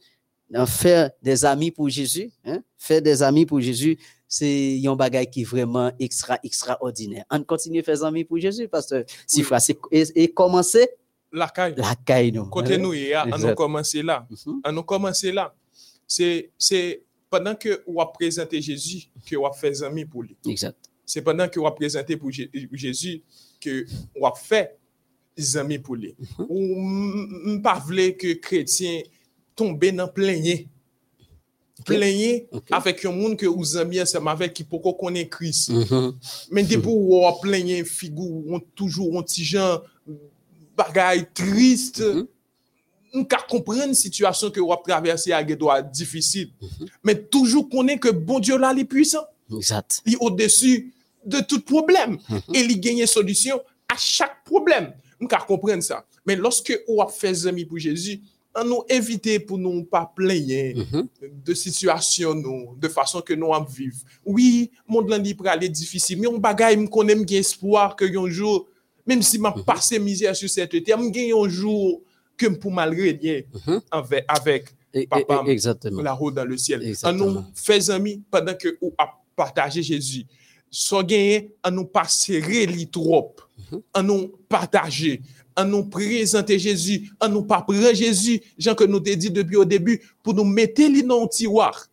faire des amis pour Jésus, hein? faire des amis pour Jésus, c'est un bagage qui est vraiment extra extraordinaire. On continue à faire des amis pour Jésus parce que si Oui. frère, c'est- et, et commencer La caille. la caille nous. Côté nous, on a commencé là. Mhm. On a commencé là. C'est, pendant que on a présenté Jésus que on a fait amis pour lui. Exact. C'est pendant que on a présenté pour Jé- Jésus que on a fait amis pour lui. Mhm. Ou m- pas que chrétien tombe dans plaigner. Plaigner Ok. avec un monde que vous amis ensemble avec qui pourquoi connaît Christ. Mhm. Mais depuis où on plaigner figure, on toujours un petit gens bagaille triste. On peut comprendre une situation que on a traversée doit difficile. Mhm. Mais toujours connaît que bon Dieu là, il est puissant. Exact. Il est au-dessus de tout problème. Mhm. Et il gagne solution à chaque problème. On peut comprendre ça. Mais lorsque on a fait amis pour Jésus, on nous éviter pour nous pas plaigner Mhm. de situation nous, de façon que nous en vivre. Oui, monde là libre aller difficile, mais on bagaille me connaît me espoir que un jour même si m'a Mhm. passé misère sur cette terre, me gagne un jour que pour malgré rien Mhm. avec avec Et- et- Papa, la route dans le ciel. Exactement. nous fait amis pendant que ou a partagé Jésus. So gagné, on nous pas serré li trop. Mhm. On nous partager, on nous présenter Jésus, on nous pas prendre Jésus, Jean que nous t'ai dit depuis au début, pour nous mettre li dans un tiroir.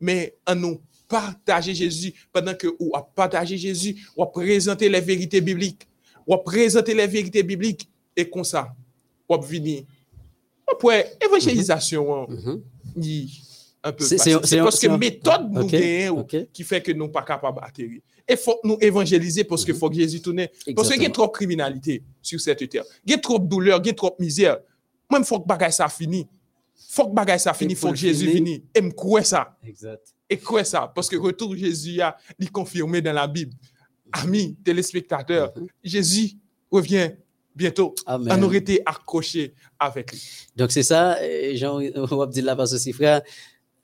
Mais on nous partager Jésus pendant que ou a partagé Jésus, ou a présenter les vérités bibliques, ou a présenter les vérités bibliques et comme ça, ou a venir. Après évangélisation, hein, Mhm. Il- un peu C'est- parce que un- méthode nous Ok, gagnons ok. qui fait que nous pas capables d'atterrir. Et faut nous évangéliser parce que faut que Jésus tourne. Parce qu'il y a trop de criminalité sur cette terre. Il y a trop de douleur, il y a trop de misère. Il faut que bagaille ça finisse. faut que bagaille ça finisse, il faut que Jésus finisse. Et me croire ça. Exact. Et croire ça. Parce que retour Jésus a il confirmé dans la Bible. Amis, téléspectateurs, Mhm. Jésus revient bientôt. Amen. On aurait été accrochés avec lui. Donc c'est ça, Jean, on va dire là parce que frère,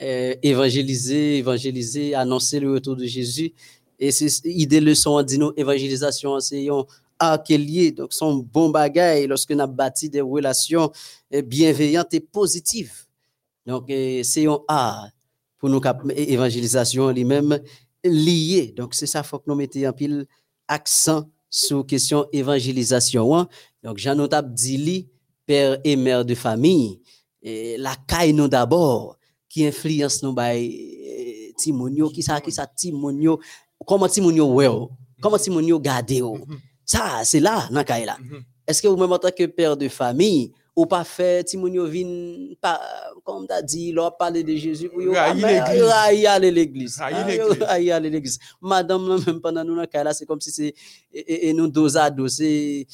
euh, évangéliser, évangéliser, annoncer le retour de Jésus. Et c'est idée leçon, on dit nous, évangélisation, c'est un lié. Donc son bon bagage lorsque nous bâti des relations euh, bienveillantes et positives. Donc euh, c'est un art pour nous évangélisation lui-même lié. Donc c'est ça, faut que nous mettions un pile accent sur question évangélisation. hein. Donc Jean Notable dit père et mère de famille, la caille nous d'abord, qui influence nous by Timonio, qui ça, qui ça Timonio, comment Timonio oh? comment Timonio garde oh? Mhm. Ça, c'est là, dans caille là. Mhm. Est-ce que vous même en tant que père de famille, ou pas fait Timonio vin, pas, comme t'as dit, leur parler de Jésus pour yo, Railler aller l'église. Railler Ah, l'église. aller. Madame, là, même pendant nous, là, c'est comme si c'est, et, nous dos à dos, et,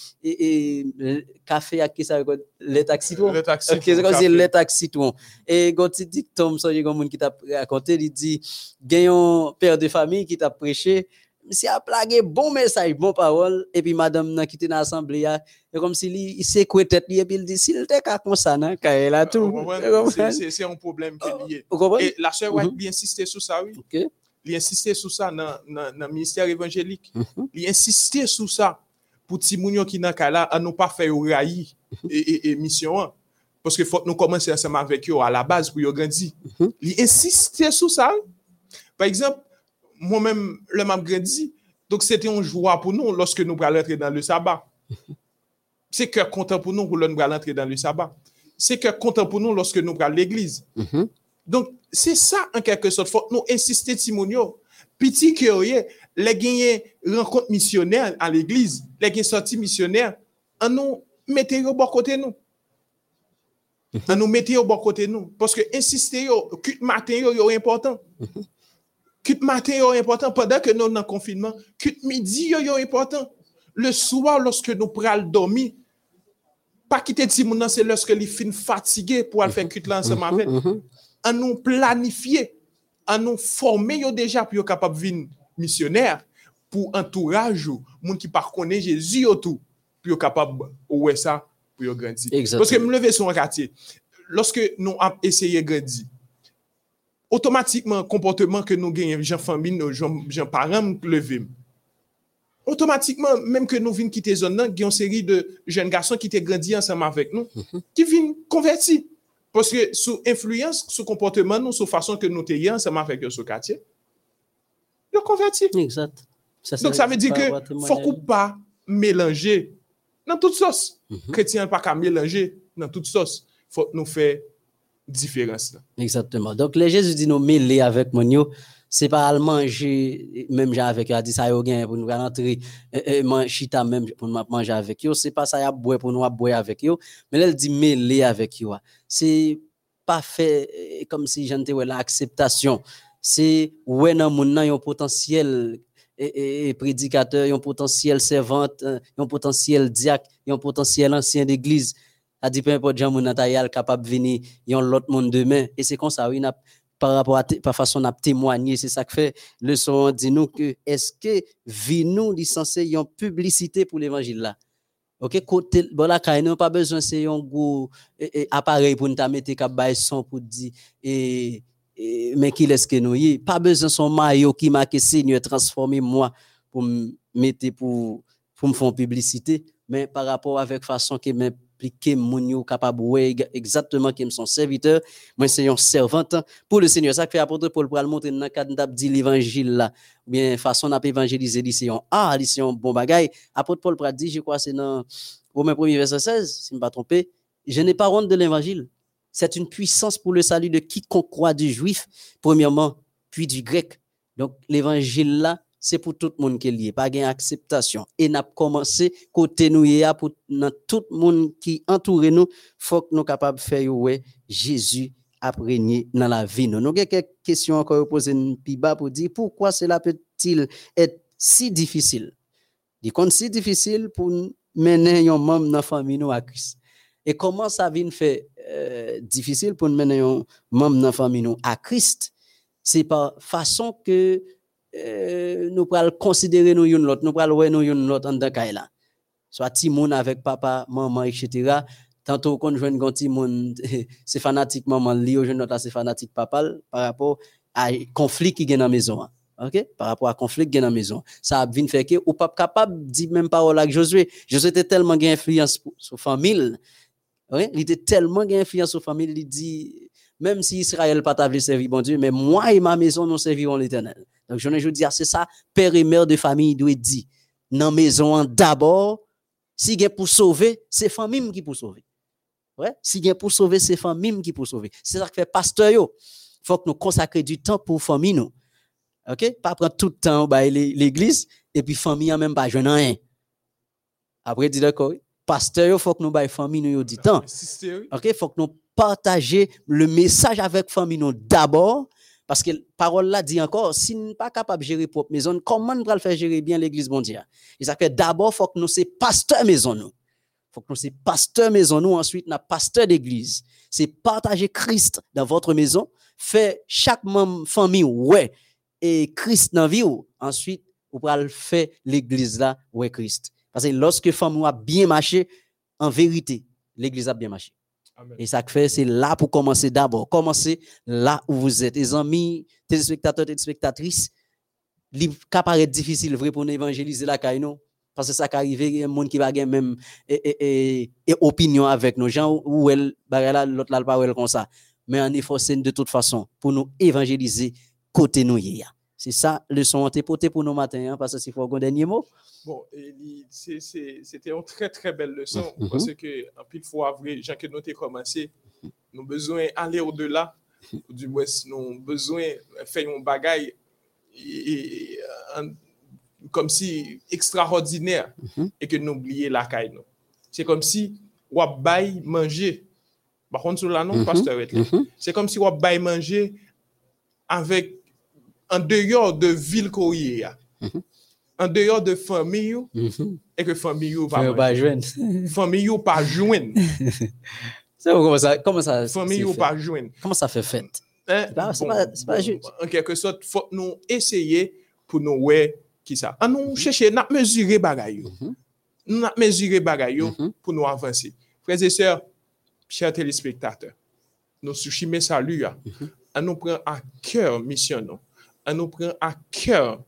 café à qui ça, les taxis, toi? Le taxi. Ok, c'est comme si café. le taxi citron. Et quand tu dis Tom, ça, il y a un monde qui t'a raconté, il dit, a un père de famille qui t'a prêché, si a plagué bon message, bon parole, et puis madame nan qui était dans l'assemblée, c'est comme si li- il tête, et puis il dit, s'il était qu'à comme ça, quand elle a tout. C'est-? C'est c'est un problème qui est lié. Et la sœur White, Mhm. il insistait sur ça, oui. Ok. Il insistait sur ça dans le ministère évangélique. Mhm. Il insistait sur ça pour Timounio qui n'a qu'à là, à pas faire raillir et, et, et mission. Parce que faut que nous commencer ensemble avec eux à la base pour grandir. Mhm. Il insistait sur ça. Par exemple, Mwen men, lè m ap grandi, donk se te yon jwa pou nou loske nou pral rentre dan le sabat. Se kèr kontan pou nou pou lè nou pral rentre dan le sabat. Se kèr kontan pou nou loske nou pral l'eglise. Mm -hmm. Donk se sa an kèkè sot fòk nou insistè timoun yo. Piti kè oye, lè genye renkont misionèr an l'eglise, lè genye sorti misionèr, an nou metè yo bò kote nou. An nou metè yo bò kote nou. Poske insistè yo, kut maten yo yo important. Mm -hmm. Kut matin yo important, padan ke nou nan konfinman. Kut midi yo yo important. Le swa loske nou pral domi, pa kite ti moun nan se loske li fin fatige pou al fè kut lan se mavel. An nou planifiye, an nou forme yo deja pou yo kapap vin misioner, pou entouraj yo, moun ki par konen Jezi yo tou, pou yo kapap ouwe sa pou yo grandi. Exactement. Loske m leve son ratye, loske nou ap eseye grandi, otomatikman komporteman ke nou genyen jan famin nou, jan param levim. Otomatikman, menm ke nou vin kite zon nan, genyon seri de jen gason ki te grandi ansama vek nou, mm -hmm. ki vin konverti. Poske sou influence, sou komporteman nou, sou fason ke nou te ye ansama vek yo sou katye, yo konverti. Exact. Ça, Donc sa ve di ke fokou pa melange nan tout sos. Mm -hmm. Kretien pa ka melange nan tout sos. Fok nou fe différence. Exactement. Donc les Jésus dit nous mêler avec mon c'est pas à manger même avec a dit ça yo pour nous rentrer manger chita même pour nous manger avec yo c'est pas ça y a boire pour nous boire avec yo mais elle dit mêler avec yo c'est pas fait eh, comme si j'entends l'acceptation c'est ouais dans mon un potentiel et, prédicateur, un potentiel servante, un potentiel diacre, un potentiel ancien d'église. A dit peu importe, Jean Mounatayal capable de venir, y a l'autre monde demain. Et c'est comme ça, oui, par rapport à par façon à témoigner c'est ça que fait le son. Dit nous que est-ce que vie nous licencié une publicité pour l'évangile là? OK côté bon là n'a pas besoin c'est un gros appareil pour nous mettre cap son pour dire et, mais qui laisse que nous y pas besoin son maillot qui marque Seigneur transformer moi pour mettre pour pour me faire publicité. Mais par rapport avec façon que expliquer mon yo capable exactement qui son serviteur. Moi c'est un servante. Pour le Seigneur ça fait apôtre Paul pour le montrer dans cadre dit l'évangile là. Bien façon n'a évangéliser c'est un ah c'est un bon bagay apôtre Paul pour dit je crois c'est dans Romains 1 verset 16 si je ne pas trompé je n'ai pas honte de l'évangile. C'est une puissance pour le salut de quiconque croit du juif premièrement puis du grec. Donc l'évangile là c'est pour tout le monde qui est lié, pas gain acceptation. Et n'a commencé côté nous pour tout le monde qui entoure nous, faut que nous capables de faire ouais Jésus a dans la vie. Nous avons quelques questions encore poser plus bas pour dire pourquoi cela peut-il être si difficile? Il est si difficile pour mener un membre dans la famille à Christ. Et comment ça vient faire euh, difficile pour mener un membre dans la famille à Christ? C'est par façon que euh, nous pourrons considérer nous une l'autre, nous pourrons voir nous une l'autre en tant là. Soit Timoun avec papa, maman, etc. Tantôt, quand je vois Timoun, c'est fanatique maman, li au jeune c'est fanatique papa, par rapport à conflit qui est dans la maison. OK? Par rapport à conflit qui est dans la maison. Ça a que, ou pas capable de dire même parole avec Josué. Josué était tellement influence sur la famille. Il était tellement influence sur la famille, il dit, même si Israël pas t'a servir bon Dieu, mais moi et ma maison, nous servirons l'éternel. Donc, je veux dire, c'est ça, père et mère de famille doit dire. Dans la maison, d'abord, si y pour sauver, c'est famille qui pour sauver. Ouais? Si y pour sauver, c'est famille qui pour sauver. C'est ça que fait pasteur Il faut que nous consacrions du temps pour famille nous. OK? Pas prendre tout le temps bah, l'église et puis famille a même pas je rien. Après dit d'accord? Pasteur, il faut que nous bail famille nous du temps. OK? Faut que nous partager le message avec famille nous d'abord parce que la parole là dit encore, si nous pas capable de gérer propre maison, comment nous le faire gérer bien l'église mondiale? Et ça fait d'abord, faut que nous soyons pasteur maison nous. faut que nous soyons pasteur maison nous, ensuite nous pasteur d'église. C'est partager Christ dans votre maison, faire chaque membre famille, ouais, et Christ dans la vie, ensuite, vous pouvez faire l'église là, ouais, Christ. Parce que lorsque famille a bien marché, en vérité, l'église a bien marché. Et ça fait, c'est là pour commencer d'abord. Commencez là où vous êtes. Les amis, téléspectateurs, téléspectatrices, il paraît difficile vrai pour nous évangéliser la caille, Parce que ça arrive, il y a un monde qui va avoir même et, opinion avec nos gens, ou elle, l'autre là, pas comme ça. Mais on est forcé de toute façon pour nous évangéliser côté nous. C'est ça, le son antépoté pour nous matin, hein, parce que s'il faut un dernier mot. Bon, c'était une très, très belle leçon, mm-hmm. parce que, en pile fois, Jean que nous avons commencé, nous avons besoin d'aller au-delà, du moins, nous avons besoin de faire un bagage et- un- comme si extraordinaire Mhm. et que nous oublions la caille. C'est comme si on bail manger. Par contre, sur la non, pasteur. Mhm. c'est comme si on bail manger avec en dehors de ville y a. Mhm. En dehors de famille Mhm. et que famille Frère, pas joindre. Famille ou pas joindre. Comment ça, comment ça, Famille ou fait? pas joindre. comment ça fait fête? Hein? pas- c'est pas- c'est pas juste. En quelque sorte, faut nous essayer pour nous ouais qui ça. En nous chercher, n'a mesurer. Mhm. Nous mesurer Mhm. pour nous avancer. Frères et sœurs, chers téléspectateurs, nous souchimé salut. On nous prend à cœur mission On nous prend à cœur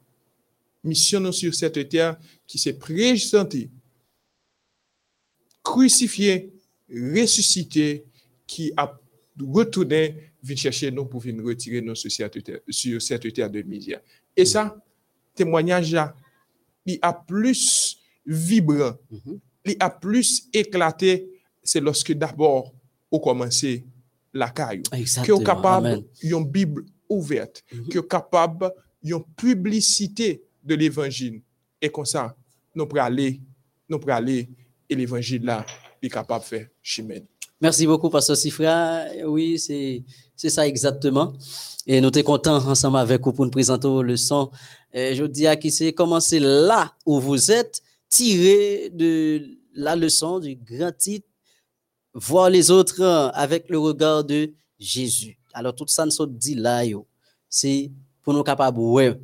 mission nous sur cette terre qui s'est présentée crucifié, ressuscité, qui a retourné, vient chercher nous pour venir retirer nous sur cette terre, sur cette terre de misère. Et ça, témoignage là, il a plus vibrant, Mhm. il a plus éclaté, c'est lorsque d'abord, au commencé la caillou que est capable une Bible ouverte, Mhm. que est capable une publicité de l'évangile. Et comme ça, nous pourrons aller, nous pourrons aller, et l'évangile là, est capable de faire chimène. Merci beaucoup, Pasteur Sifra. Oui, c'est ça exactement. Et nous sommes contents ensemble avec vous pour nous présenter vos leçons. Euh, je dis à qui c'est commencer là où vous êtes, tiré de la leçon du grand titre, voir les autres avec le regard de Jésus. Alors, tout ça nous dit là, yo, c'est pour nous capables, ouais,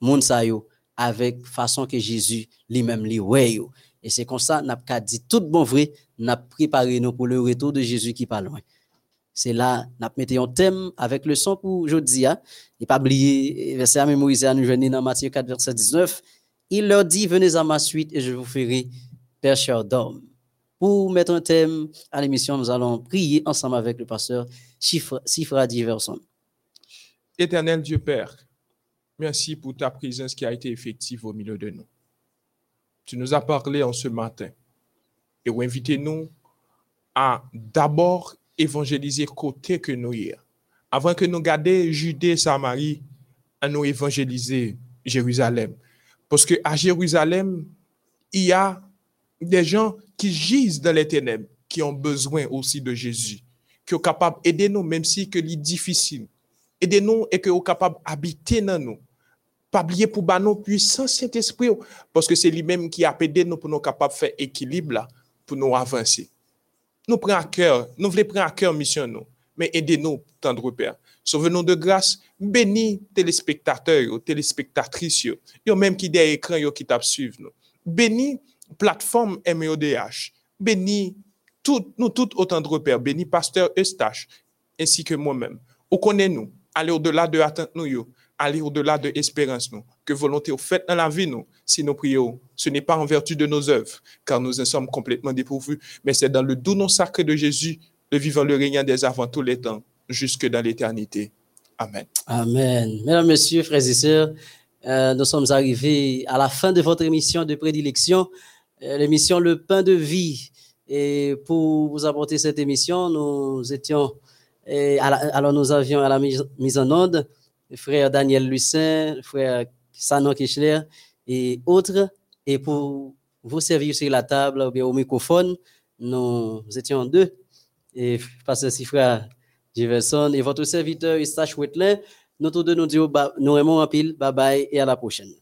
moun sa yo, avec façon que Jésus lui-même lui, ouais. Et c'est comme ça, n'a pas dit tout bon vrai, n'a préparé nous pour le retour de Jésus qui pas loin. C'est là, n'a mis un thème avec le son pour aujourd'hui. Hein. Et pas oublier, verset à mémoriser à nous joindre dans Matthieu 4, verset 19. Il leur dit, venez à ma suite et je vous ferai pêcheurs d'hommes. Pour mettre un thème à l'émission, nous allons prier ensemble avec le pasteur Diverson. Éternel Dieu Père, merci pour ta présence qui a été effective au milieu de nous. Tu nous as parlé en ce matin et invité-nous à d'abord évangéliser côté que nous y. Avant que nous gardions Judée, Samarie, à nous évangéliser Jérusalem. Parce que à Jérusalem, il y a des gens qui gisent dans les ténèbres, qui ont besoin aussi de Jésus, qui sont capables d'aider nous, même si que difficile. Aidez-nous et que vous capables d'habiter dans nous. Pas oublier pour ba nous puissance Saint-Esprit, parce que c'est lui-même qui a aidé nous pour nous capables faire équilibre pour nous avancer. Nous prenons à cœur, nous voulons prendre à cœur mission nous, mais aidez-nous, tendre Père. Sauve-nous de grâce, bénis téléspectateurs, téléspectatrices, yo, même qui écrans yo, qui t'a suivre nous. Bénis plateforme MEODH, bénis tout, nous tous autant de repères, bénis pasteur Eustache, ainsi que moi-même. Ou connais-nous, aller au-delà de attente nous, aller au-delà de espérance nous, que volonté au fait dans la vie nous, si nous prions, ce n'est pas en vertu de nos œuvres, car nous en sommes complètement dépourvus, mais c'est dans le doux nom sacré de Jésus, le vivant, le régnant des avant tous les temps, jusque dans l'éternité. Amen. Amen. Mesdames, Messieurs, frères et sœurs, euh, nous sommes arrivés à la fin de votre émission de prédilection, euh, l'émission Le Pain de Vie. Et pour vous apporter cette émission, nous étions, alors nous avions à la mise, en onde le frère Daniel Lucin, le frère Sanon Kichler et autres. Et pour vous servir sur la table ou bien au microphone, nous étions deux. Et pasteur Sifra Jefferson et votre serviteur Eustache Wetlin. Nous tous deux nous disons, nous aimons un pile, bye bye et à la prochaine.